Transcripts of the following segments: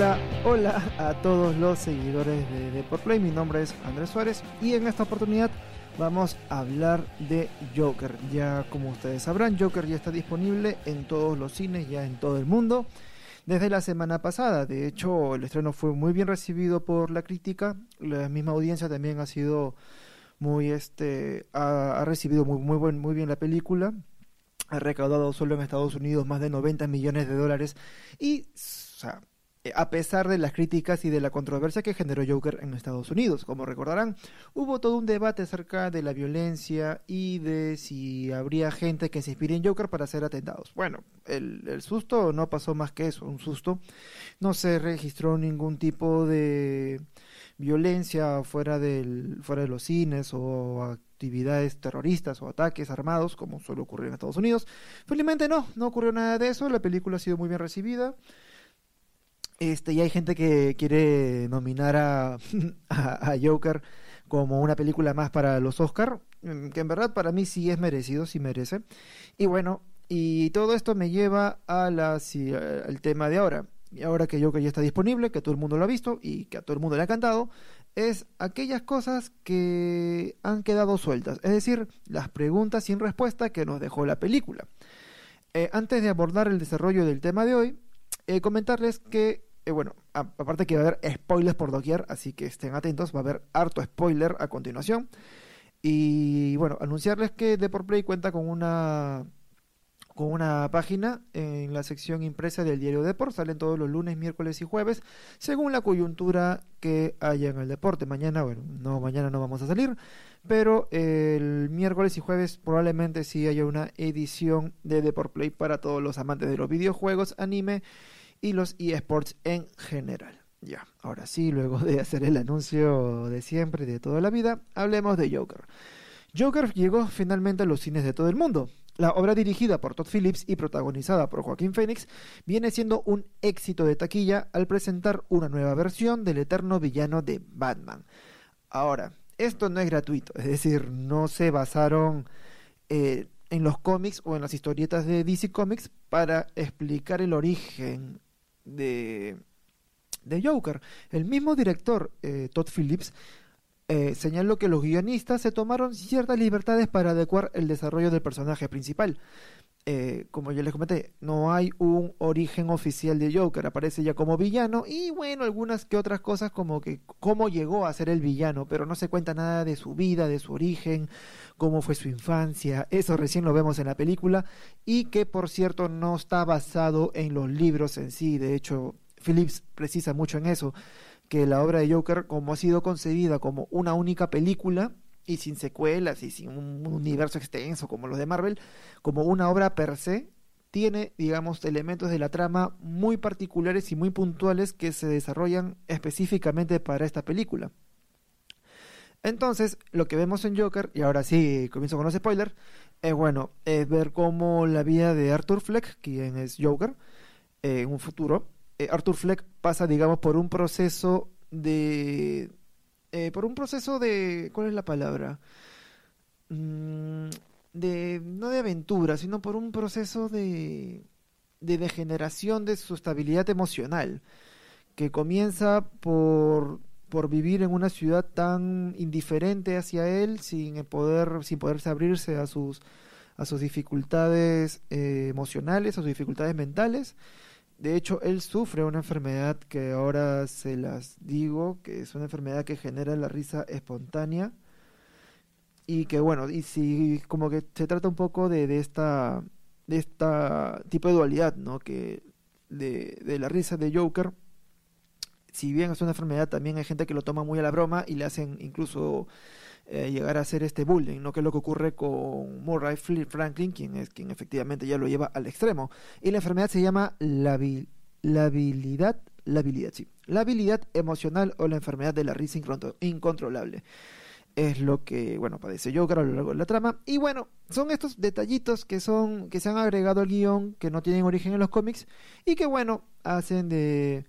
Hola, hola, a todos los seguidores de Deportplay. Mi nombre es Andrés Suárez y en esta oportunidad vamos a hablar de Joker. Ya como ustedes sabrán, Joker ya está disponible en todos los cines, ya en todo el mundo. Desde la semana pasada, de hecho, el estreno fue muy bien recibido por la crítica. La misma audiencia también ha sido muy, este, ha, recibido muy, muy, buen, muy bien la película ha recaudado solo en Estados Unidos más de 90 millones de dólares y o sea, a pesar de las críticas y de la controversia que generó Joker en Estados Unidos. Como recordarán, hubo todo un debate acerca de la violencia y de si habría gente que se inspire en Joker para hacer atentados. Bueno, el, susto no pasó más que eso, un susto. No se registró ningún tipo de violencia fuera, fuera de los cines o actividades terroristas o ataques armados, como suele ocurrir en Estados Unidos. Felizmente no, no ocurrió nada de eso. La película ha sido muy bien recibida. Este, y hay gente que quiere nominar a, a, Joker como una película más para los Oscar, mm, que en verdad para mí sí es merecido, sí merece. Y bueno, y todo esto me lleva a la, al tema de ahora. Y ahora que Joker ya está disponible, que todo el mundo lo ha visto y que a todo el mundo le ha encantado, es aquellas cosas que han quedado sueltas, es decir, las preguntas sin respuesta que nos dejó la película. Eh, antes de abordar el desarrollo del tema de hoy, eh, comentarles que eh, bueno, aparte que va a haber spoilers por doquier, así que estén atentos, va a haber harto spoiler a continuación. Y bueno, anunciarles que Deport Play cuenta con una con una página en la sección impresa del diario Deport. Salen todos los lunes, miércoles y jueves, según la coyuntura que haya en el deporte. Mañana, bueno, no, mañana no vamos a salir, pero el miércoles y jueves probablemente sí haya una edición de Deport Play para todos los amantes de los videojuegos, anime y los eSports en general. Ya, ahora sí, luego de hacer el anuncio de siempre, de toda la vida, hablemos de Joker. Joker llegó finalmente a los cines de todo el mundo. La obra dirigida por Todd Phillips y protagonizada por Joaquín Phoenix viene siendo un éxito de taquilla al presentar una nueva versión del eterno villano de Batman. Ahora, esto no es gratuito, es decir, no se basaron eh, en los cómics o en las historietas de DC Comics para explicar el origen de, de Joker. El mismo director, eh, Todd Phillips, eh, señaló que los guionistas se tomaron ciertas libertades para adecuar el desarrollo del personaje principal. Eh, como ya les comenté, no hay un origen oficial de Joker, aparece ya como villano y bueno, algunas que otras cosas como que cómo llegó a ser el villano, pero no se cuenta nada de su vida, de su origen, cómo fue su infancia, eso recién lo vemos en la película y que por cierto no está basado en los libros en sí, de hecho Phillips precisa mucho en eso, que la obra de Joker como ha sido concebida como una única película, y sin secuelas y sin un universo extenso como los de Marvel, como una obra per se, tiene, digamos, elementos de la trama muy particulares y muy puntuales que se desarrollan específicamente para esta película. Entonces, lo que vemos en Joker, y ahora sí comienzo con los spoilers, es bueno, es ver cómo la vida de Arthur Fleck, quien es Joker, eh, en un futuro, eh, Arthur Fleck pasa, digamos, por un proceso de eh, por un proceso de, ¿cuál es la palabra? Mm, de, no de aventura, sino por un proceso de, de degeneración de su estabilidad emocional, que comienza por, por vivir en una ciudad tan indiferente hacia él, sin poder, sin poderse abrirse a sus, a sus dificultades eh, emocionales, a sus dificultades mentales, de hecho, él sufre una enfermedad que ahora se las digo, que es una enfermedad que genera la risa espontánea. Y que bueno, y si como que se trata un poco de, esta de esta tipo de dualidad, ¿no? Que de, de la risa de Joker, si bien es una enfermedad, también hay gente que lo toma muy a la broma y le hacen incluso eh, llegar a hacer este bullying, ¿no? Que es lo que ocurre con Murray Franklin, quien es quien efectivamente ya lo lleva al extremo. Y la enfermedad se llama la, la habilidad, la habilidad, sí, la habilidad emocional o la enfermedad de la risa incontrolable. Es lo que, bueno, padece Joker a lo largo de la trama. Y bueno, son estos detallitos que son, que se han agregado al guion, que no tienen origen en los cómics, y que bueno, hacen de,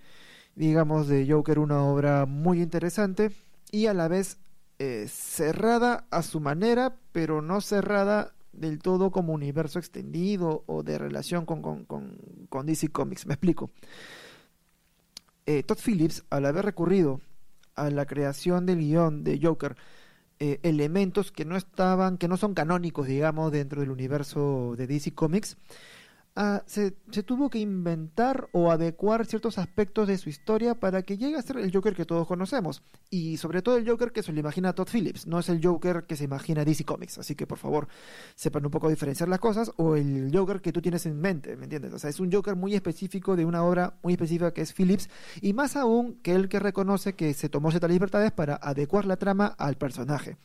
digamos, de Joker una obra muy interesante y a la vez eh, cerrada a su manera, pero no cerrada del todo como universo extendido o de relación con, con, con, DC Comics. Me explico. eh, Todd Phillips, al haber recurrido a la creación del guion de Joker, eh, elementos que no estaban, que no son canónicos, digamos, dentro del universo de DC Comics, Se, tuvo que inventar o adecuar ciertos aspectos de su historia para que llegue a ser el Joker que todos conocemos. Y sobre todo el Joker que se le imagina Todd Phillips, no es el Joker que se imagina DC Comics. Así que por favor, sepan un poco diferenciar las cosas o el Joker que tú tienes en mente, ¿me entiendes? O sea, es un Joker muy específico de una obra muy específica que es Phillips y más aún que el que reconoce que se tomó ciertas libertades para adecuar la trama al personaje.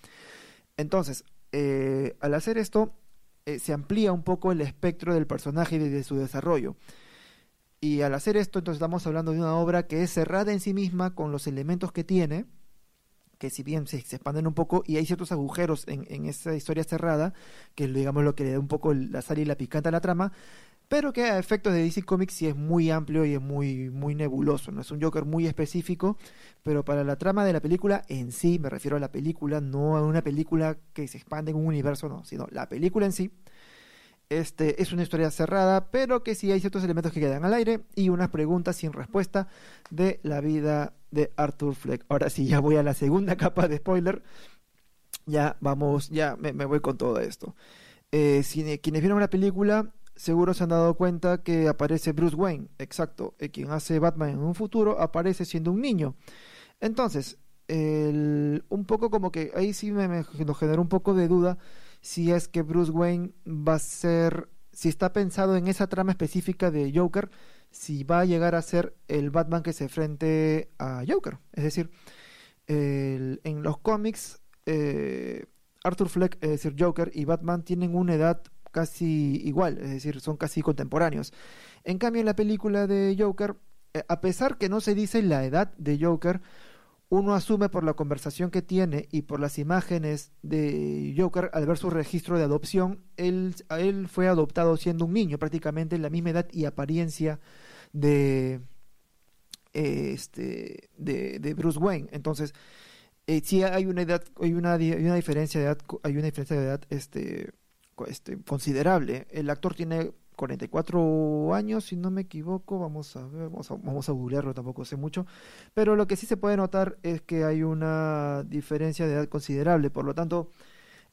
Entonces, eh, al hacer esto, eh, se amplía un poco el espectro del personaje y de, su desarrollo. Y al hacer esto, entonces estamos hablando de una obra que es cerrada en sí misma con los elementos que tiene, que si bien se, expanden un poco y hay ciertos agujeros en, esa historia cerrada, que digamos lo que le da un poco la sal y la picante a la trama, pero que a efectos de DC Comics sí es muy amplio y es muy, muy nebuloso, ¿no? Es un Joker muy específico, pero para la trama de la película en sí, me refiero a la película, no a una película que se expande en un universo, no, sino la película en sí, este, es una historia cerrada, pero que sí hay ciertos elementos que quedan al aire y unas preguntas sin respuesta de la vida de Arthur Fleck. Ahora sí, ya voy a la segunda capa de spoiler. Ya vamos, ya me, voy con todo esto. Eh, quienes vieron la película seguro se han dado cuenta que aparece Bruce Wayne, exacto, eh, quien hace Batman en un futuro, aparece siendo un niño. Entonces, un poco como que ahí sí me, generó un poco de duda si es que Bruce Wayne va a ser, si está pensado en esa trama específica de Joker, si va a llegar a ser el Batman que se enfrente a Joker. Es decir, en los cómics, eh, Arthur Fleck, es decir, Joker y Batman tienen una edad casi igual, es decir, son casi contemporáneos. En cambio, en la película de Joker, eh, a pesar que no se dice la edad de Joker, uno asume por la conversación que tiene y por las imágenes de Joker al ver su registro de adopción, él, él fue adoptado siendo un niño, prácticamente en la misma edad y apariencia de, este, de, Bruce Wayne. Entonces, eh, sí hay una edad, hay una, hay una diferencia de edad, hay una diferencia de edad este, este, considerable. El actor tiene 44 años, si no me equivoco, vamos a ver, vamos a, googlearlo, tampoco sé mucho, pero lo que sí se puede notar es que hay una diferencia de edad considerable, por lo tanto,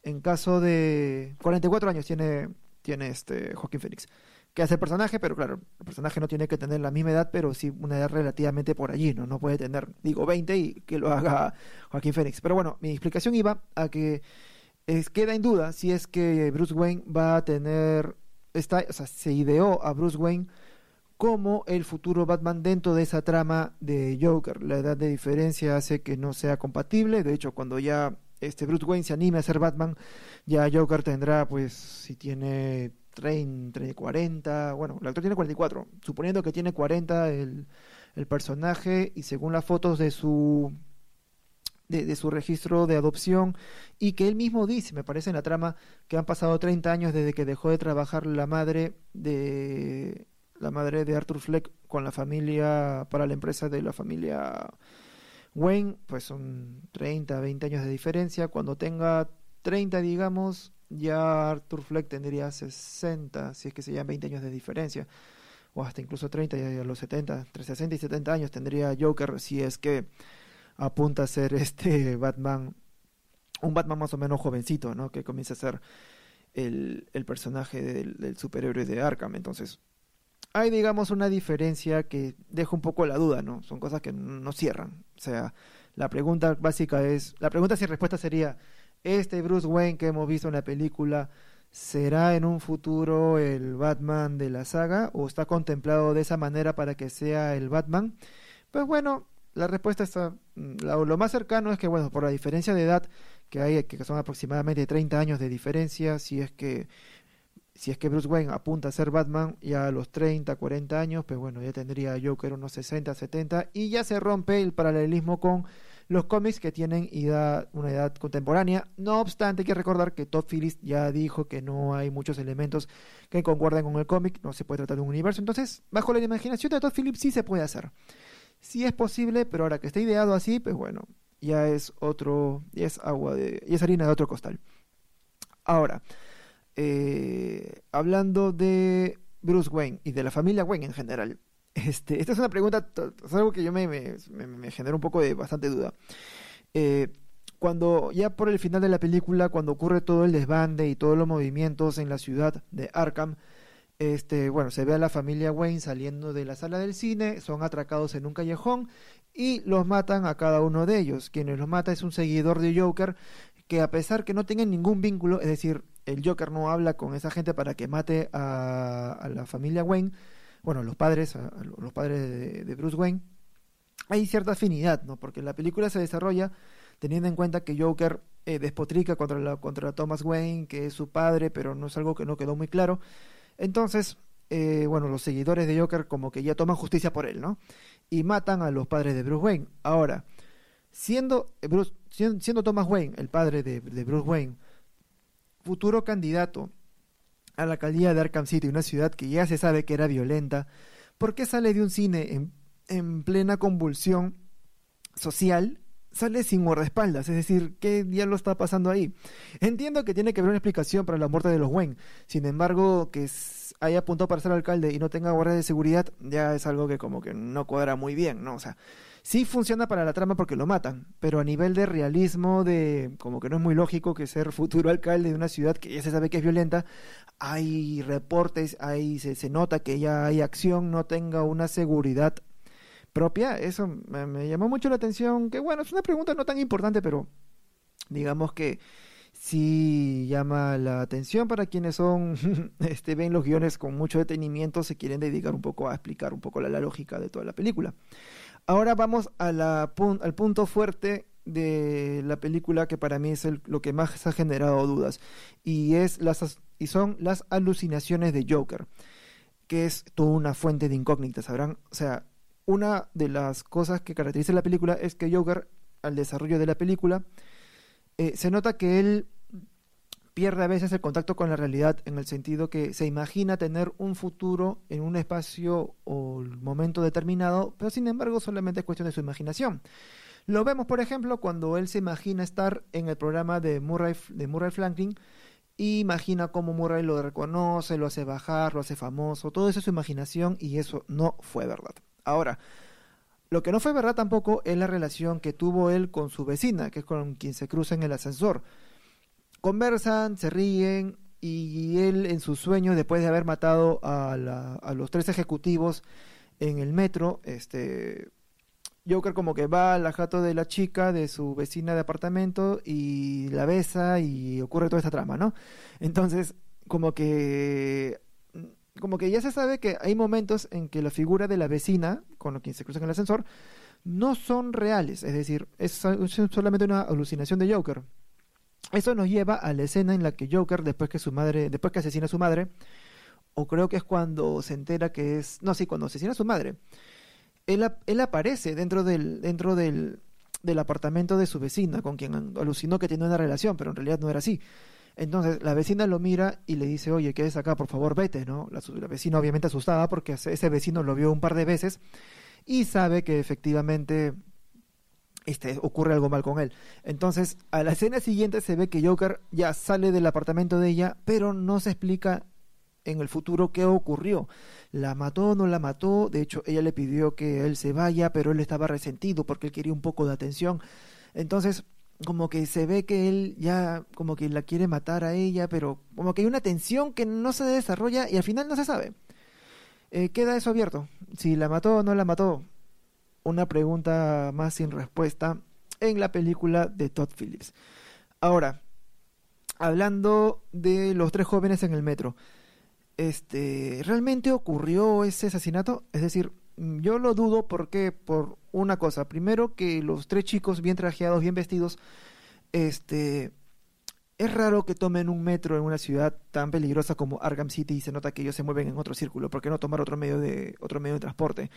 en caso de 44 años tiene, tiene este Joaquín Phoenix, que hace el personaje, pero claro, el personaje no tiene que tener la misma edad, pero sí una edad relativamente por allí, ¿no? No puede tener, digo, 20 y que lo haga Joaquín Phoenix. Pero bueno, mi explicación iba a que es, queda en duda si es que Bruce Wayne va a tener está, o sea, se ideó a Bruce Wayne como el futuro Batman dentro de esa trama de Joker. La edad de diferencia hace que no sea compatible. De hecho, cuando ya este Bruce Wayne se anime a ser Batman, ya Joker tendrá, pues, si tiene 30, 40, bueno, el actor tiene 44, suponiendo que tiene 40 el, el personaje y según las fotos de su de, su registro de adopción y que él mismo dice, me parece en la trama, que han pasado 30 años desde que dejó de trabajar la madre de la madre de Arthur Fleck con la familia para la empresa de la familia Wayne, pues son 30, 20 años de diferencia. Cuando tenga 30, digamos, ya Arthur Fleck tendría 60, si es que se llaman 20 años de diferencia, o hasta incluso 30, ya a los 70, entre 60 y 70 años tendría Joker, si es que apunta a ser este Batman, un Batman más o menos jovencito, ¿no? Que comienza a ser el, el personaje del, superhéroe de Arkham. Entonces, hay, digamos, una diferencia que deja un poco la duda, ¿no? Son cosas que no cierran. O sea, la pregunta básica es, la pregunta sin respuesta sería, ¿este Bruce Wayne que hemos visto en la película será en un futuro el Batman de la saga o está contemplado de esa manera para que sea el Batman? Pues bueno, la respuesta está, mm, lo, más cercano es que, bueno, por la diferencia de edad que hay, que son aproximadamente 30 años de diferencia, si es que si es que Bruce Wayne apunta a ser Batman ya a los 30, 40 años, pues bueno, ya tendría Joker unos 60, 70 y ya se rompe el paralelismo con los cómics que tienen una edad contemporánea. No obstante, hay que recordar que Todd Phillips ya dijo que no hay muchos elementos que concuerden con el cómic, no se puede tratar de un universo. Entonces, bajo la imaginación de Todd Phillips sí se puede hacer. Sí es posible, pero ahora que está ideado así, pues bueno, ya es otro, ya es agua de, y es harina de otro costal. Ahora, eh, hablando de Bruce Wayne y de la familia Wayne en general, Este, esta es una pregunta, es algo que yo me, me, me, genera un poco de bastante duda. Eh, cuando ya por el final de la película, cuando ocurre todo el desbande y todos los movimientos en la ciudad de Arkham, este, bueno, se ve a la familia Wayne saliendo de la sala del cine, son atracados en un callejón y los matan a cada uno de ellos. Quien los mata es un seguidor de Joker que a pesar que no tengan ningún vínculo, es decir, el Joker no habla con esa gente para que mate a, la familia Wayne, bueno, los padres, a, los padres de, Bruce Wayne, hay cierta afinidad, ¿no? Porque la película se desarrolla teniendo en cuenta que Joker eh, despotrica contra, la, contra Thomas Wayne, que es su padre, pero no es algo que no quedó muy claro. Entonces, eh, bueno, los seguidores de Joker como que ya toman justicia por él, ¿no? Y matan a los padres de Bruce Wayne. Ahora, siendo, eh, Bruce, siendo Thomas Wayne, el padre de, Bruce Wayne, futuro candidato a la alcaldía de Arkham City, una ciudad que ya se sabe que era violenta, ¿por qué sale de un cine en, en plena convulsión social sale sin guardaespaldas, es decir, ¿qué diablo está pasando ahí? Entiendo que tiene que haber una explicación para la muerte de los Wayne, sin embargo, que haya apuntado para ser alcalde y no tenga guardia de seguridad, ya es algo que como que no cuadra muy bien, ¿no? O sea, sí funciona para la trama porque lo matan, pero a nivel de realismo, de como que no es muy lógico que ser futuro alcalde de una ciudad que ya se sabe que es violenta, hay reportes, hay, se, se nota que ya hay acción, no tenga una seguridad propia, eso me, llamó mucho la atención, que bueno, es una pregunta no tan importante, pero digamos que sí llama la atención para quienes son, este, ven los guiones con mucho detenimiento, se quieren dedicar un poco a explicar un poco la, lógica de toda la película. Ahora vamos la, al punto fuerte de la película que para mí es lo que más ha generado dudas y es las y son las alucinaciones de Joker que es toda una fuente de incógnitas sabrán o sea una de las cosas que caracteriza la película es que Joker, al desarrollo de la película, eh, se nota que él pierde a veces el contacto con la realidad en el sentido que se imagina tener un futuro en un espacio o momento determinado, pero sin embargo solamente es cuestión de su imaginación. Lo vemos, por ejemplo, cuando él se imagina estar en el programa de Murray, de Murray Franklin y imagina cómo Murray lo reconoce, lo hace bajar, lo hace famoso, todo eso es su imaginación y eso no fue verdad. Ahora, lo que no fue verdad tampoco es la relación que tuvo él con su vecina, que es con quien se cruza en el ascensor. Conversan, se ríen y él en su sueño, después de haber matado a, los tres ejecutivos en el metro, este, Joker como que va al jato de la chica, de su vecina de apartamento, y la besa y ocurre toda esta trama, ¿no? Entonces, como que como que ya se sabe que hay momentos en que la figura de la vecina, con quien se cruza en el ascensor, no son reales, es decir, es solamente una alucinación de Joker. Eso nos lleva a la escena en la que Joker, después que su madre, después que asesina a su madre, o creo que es cuando se entera que es, no, sí, cuando asesina a su madre, él, aparece dentro del, dentro del, del apartamento de su vecina, con quien alucinó que tiene una relación, pero en realidad no era así. Entonces la vecina lo mira y le dice, oye, ¿qué es acá? Por favor, vete, ¿no? La, vecina obviamente asustada porque ese vecino lo vio un par de veces y sabe que efectivamente este, ocurre algo mal con él. Entonces, a la escena siguiente se ve que Joker ya sale del apartamento de ella, pero no se explica en el futuro qué ocurrió. ¿La mató no la mató? De hecho, ella le pidió que él se vaya, pero él estaba resentido porque él quería un poco de atención. Entonces, como que se ve que él ya como que la quiere matar a ella, pero como que hay una tensión que no se desarrolla y al final no se sabe. Eh, queda eso abierto. Si la mató o no la mató. Una pregunta más sin respuesta en la película de Todd Phillips. Ahora, hablando de los tres jóvenes en el metro. Este, ¿realmente ocurrió ese asesinato? Es decir, yo lo dudo porque por una cosa, primero que los tres chicos bien trajeados, bien vestidos, este es raro que tomen un metro en una ciudad tan peligrosa como Arkham City y se nota que ellos se mueven en otro círculo, ¿por qué no tomar otro medio de otro medio de transporte?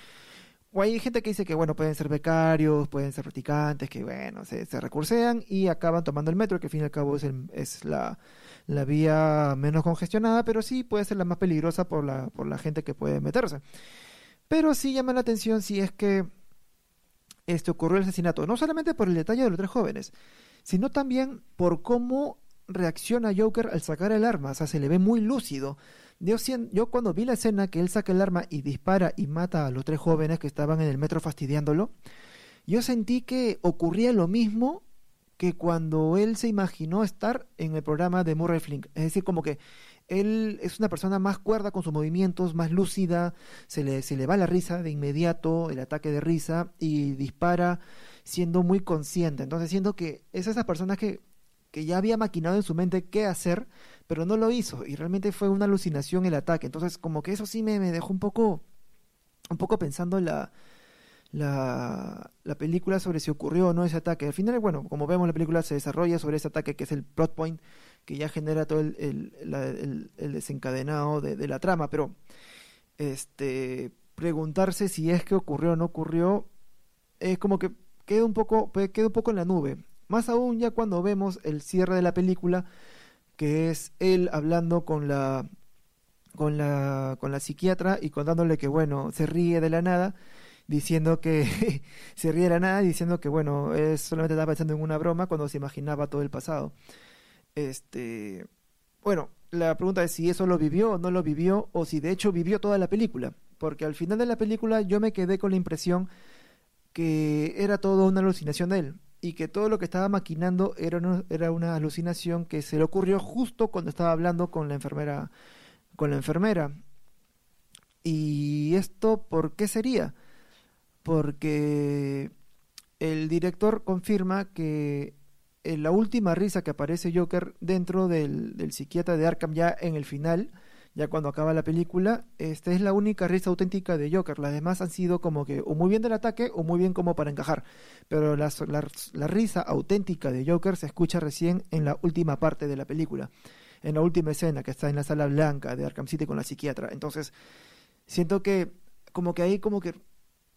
O hay gente que dice que bueno, pueden ser becarios, pueden ser practicantes, que bueno, se, se recursean y acaban tomando el metro, que al fin y al cabo es, es la, la vía menos congestionada, pero sí puede ser la más peligrosa por la, por la gente que puede meterse. Pero sí llama la atención si es que este ocurrió el asesinato, no solamente por el detalle de los tres jóvenes, sino también por cómo reacciona Joker al sacar el arma, o sea, se le ve muy lúcido, Yo, yo cuando vi la escena que él saca el arma y dispara y mata a los tres jóvenes que estaban en el metro fastidiándolo, yo sentí que ocurría lo mismo que cuando él se imaginó estar en el programa de Murray Flink. Es decir, como que él es una persona más cuerda con sus movimientos, más lúcida, se le, se le va la risa de inmediato, el ataque de risa, y dispara siendo muy consciente. Entonces siento que es esa persona que, que ya había maquinado en su mente qué hacer, pero no lo hizo, y realmente fue una alucinación el ataque. Entonces como que eso sí me, me dejó un poco, un poco pensando en la la, película sobre si ocurrió o no ese ataque. Al final, bueno, como vemos, la película se desarrolla sobre ese ataque que es el plot point que ya genera todo el, desencadenado de, la trama, pero este preguntarse si es que ocurrió o no ocurrió es como que queda un poco queda un poco en la nube. Más aún ya cuando vemos el cierre de la película que es él hablando con la con la con la psiquiatra y contándole que bueno, se ríe de la nada diciendo que se riera nada, diciendo que bueno, es, solamente estaba pensando en una broma cuando se imaginaba todo el pasado. Este, bueno, la pregunta es si eso lo vivió o no lo vivió, o si de hecho vivió toda la película, porque al final de la película yo me quedé con la impresión que era todo una alucinación de él y que todo lo que estaba maquinando era una, era una alucinación que se le ocurrió justo cuando estaba hablando con la enfermera con la enfermera. ¿Y esto por qué sería? Porque el director confirma que en la última risa que aparece Joker dentro del, psiquiatra de Arkham ya en el final, ya cuando acaba la película, esta es la única risa auténtica de Joker. Las demás han sido como que o muy bien del ataque o muy bien como para encajar. Pero la, la risa auténtica de Joker se escucha recién en la última parte de la película, en la última escena que está en la sala blanca de Arkham City con la psiquiatra. Entonces, siento que como que ahí como que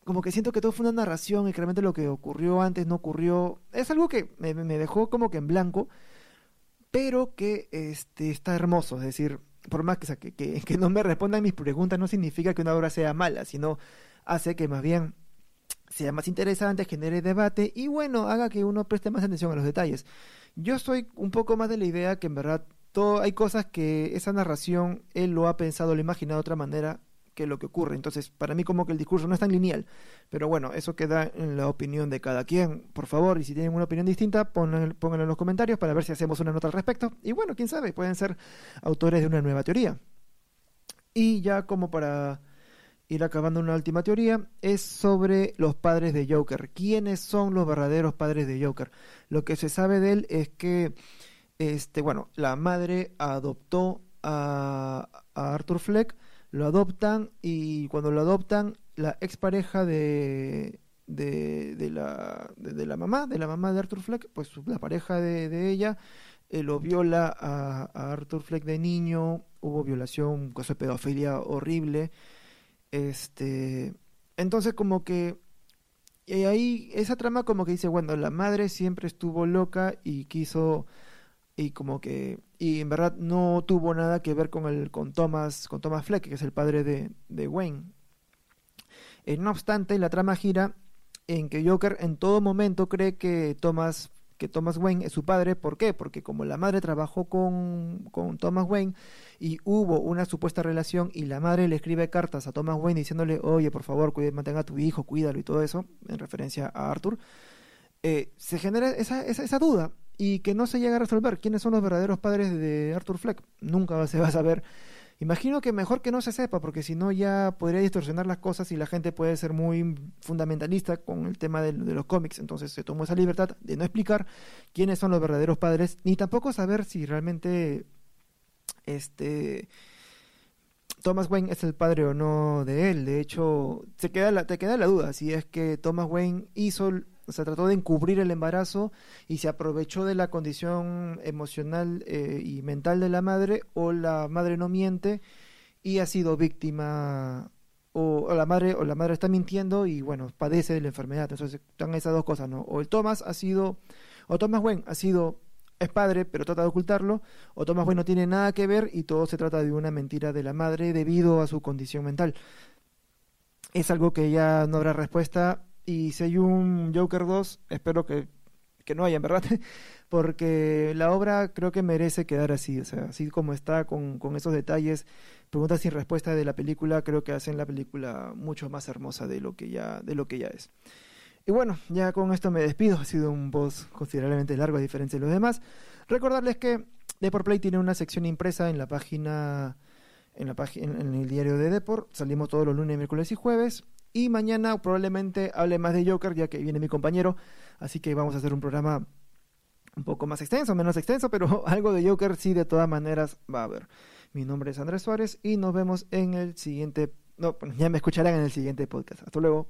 como que siento que todo fue una narración y que realmente lo que ocurrió antes no ocurrió. Es algo que me, dejó como que en blanco, pero que este, está hermoso. Es decir, por más que, que, que, no me respondan mis preguntas, no significa que una obra sea mala, sino hace que más bien sea más interesante, genere debate y bueno, haga que uno preste más atención a los detalles. Yo soy un poco más de la idea que en verdad todo, hay cosas que esa narración él lo ha pensado, lo ha imaginado de otra manera que lo que ocurre. Entonces, para mí como que el discurso no es tan lineal. Pero bueno, eso queda en la opinión de cada quien. Por favor, y si tienen una opinión distinta, pónganlo, en los comentarios para ver si hacemos una nota al respecto. Y bueno, quién sabe, pueden ser autores de una nueva teoría. Y ya como para ir acabando una última teoría, es sobre los padres de Joker. ¿Quiénes son los verdaderos padres de Joker? Lo que se sabe de él es que, este, bueno, la madre adoptó a, a Arthur Fleck lo adoptan y cuando lo adoptan, la expareja de, de, de, la, de, la mamá, de la mamá de Arthur Fleck, pues la pareja de, ella, eh, lo viola a, Arthur Fleck de niño, hubo violación, cosa de pedofilia horrible. Este, entonces como que y ahí esa trama como que dice, bueno, la madre siempre estuvo loca y quiso y como que y en verdad no tuvo nada que ver con el con Thomas con Thomas Fleck que es el padre de, de Wayne. Eh, no obstante la trama gira en que Joker en todo momento cree que Thomas que Thomas Wayne es su padre. ¿por qué? porque como la madre trabajó con, con Thomas Wayne y hubo una supuesta relación y la madre le escribe cartas a Thomas Wayne diciéndole oye por favor cuide, mantenga a tu hijo cuídalo y todo eso en referencia a Arthur eh, se genera esa, esa, esa duda y que no se llega a resolver quiénes son los verdaderos padres de Arthur Fleck. Nunca se va a saber. Imagino que mejor que no se sepa, porque si no ya podría distorsionar las cosas y la gente puede ser muy fundamentalista con el tema de, los cómics. Entonces se tomó esa libertad de no explicar quiénes son los verdaderos padres, ni tampoco saber si realmente este Thomas Wayne es el padre o no de él. De hecho, se queda te queda la duda si es que Thomas Wayne hizo se trató de encubrir el embarazo y se aprovechó de la condición emocional eh, y mental de la madre o la madre no miente y ha sido víctima o, la madre o la madre está mintiendo y bueno padece de la enfermedad. Entonces están esas dos cosas no o el Thomas ha sido o Thomas Wayne ha sido es padre pero trata de ocultarlo o Thomas Wayne no tiene nada que ver y todo se trata de una mentira de la madre debido a su condición mental. Es algo que ya no habrá respuesta y si hay un Joker 2, espero que, que no haya, en verdad, porque la obra creo que merece quedar así, o sea, así como está, con, con esos detalles, preguntas sin respuesta de la película, creo que hacen la película mucho más hermosa de lo que ya, de lo que ya es. Y bueno, ya con esto me despido. Ha sido un post considerablemente largo a diferencia de los demás. Recordarles que Deport Play tiene una sección impresa en la página, en la página, en el diario de Deport. Salimos todos los lunes, miércoles y jueves. Y mañana probablemente hable más de Joker, ya que viene mi compañero. Así que vamos a hacer un programa un poco más extenso, menos extenso, pero algo de Joker sí de todas maneras va a haber. Mi nombre es Andrés Suárez y nos vemos en el siguiente... No, ya me escucharán en el siguiente podcast. Hasta luego.